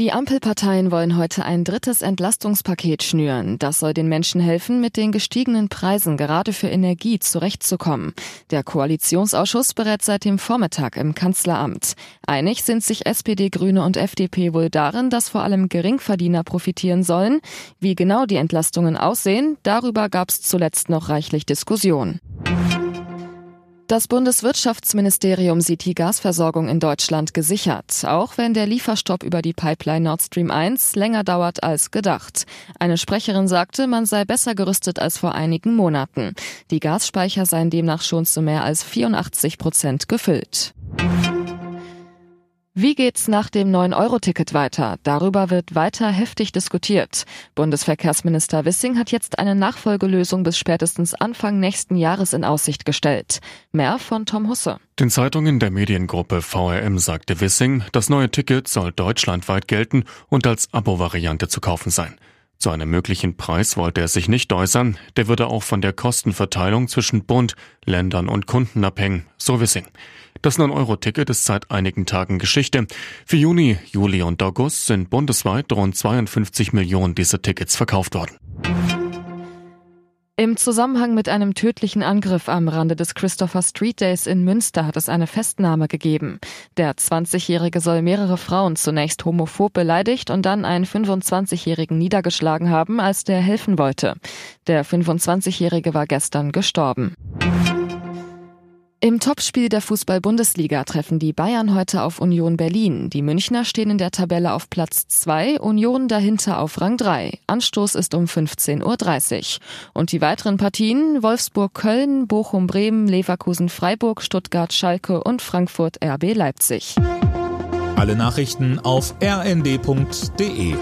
Die Ampelparteien wollen heute ein drittes Entlastungspaket schnüren. Das soll den Menschen helfen, mit den gestiegenen Preisen gerade für Energie zurechtzukommen. Der Koalitionsausschuss berät seit dem Vormittag im Kanzleramt. Einig sind sich SPD, Grüne und FDP wohl darin, dass vor allem Geringverdiener profitieren sollen. Wie genau die Entlastungen aussehen, darüber gab es zuletzt noch reichlich Diskussion. Das Bundeswirtschaftsministerium sieht die Gasversorgung in Deutschland gesichert, auch wenn der Lieferstopp über die Pipeline Nord Stream 1 länger dauert als gedacht. Eine Sprecherin sagte, man sei besser gerüstet als vor einigen Monaten. Die Gasspeicher seien demnach schon zu mehr als 84 Prozent gefüllt. Wie geht's nach dem 9-Euro-Ticket weiter? Darüber wird weiter heftig diskutiert. Bundesverkehrsminister Wissing hat jetzt eine Nachfolgelösung bis spätestens Anfang nächsten Jahres in Aussicht gestellt. Mehr von Tom Husse. Den Zeitungen der Mediengruppe VRM sagte Wissing, das neue Ticket soll deutschlandweit gelten und als Abo-Variante zu kaufen sein. Zu einem möglichen Preis wollte er sich nicht äußern, der würde auch von der Kostenverteilung zwischen Bund, Ländern und Kunden abhängen, so Wissing. Das 9-Euro-Ticket ist seit einigen Tagen Geschichte. Für Juni, Juli und August sind bundesweit rund 52 Millionen dieser Tickets verkauft worden. Im Zusammenhang mit einem tödlichen Angriff am Rande des Christopher Street Days in Münster hat es eine Festnahme gegeben. Der 20-Jährige soll mehrere Frauen zunächst homophob beleidigt und dann einen 25-Jährigen niedergeschlagen haben, als der helfen wollte. Der 25-Jährige war gestern gestorben. Im Topspiel der Fußball-Bundesliga treffen die Bayern heute auf Union Berlin. Die Münchner stehen in der Tabelle auf Platz 2, Union dahinter auf Rang 3. Anstoß ist um 15.30 Uhr. Und die weiteren Partien Wolfsburg-Köln, Bochum-Bremen, Leverkusen-Freiburg, Stuttgart-Schalke und Frankfurt-RB Leipzig. Alle Nachrichten auf rnd.de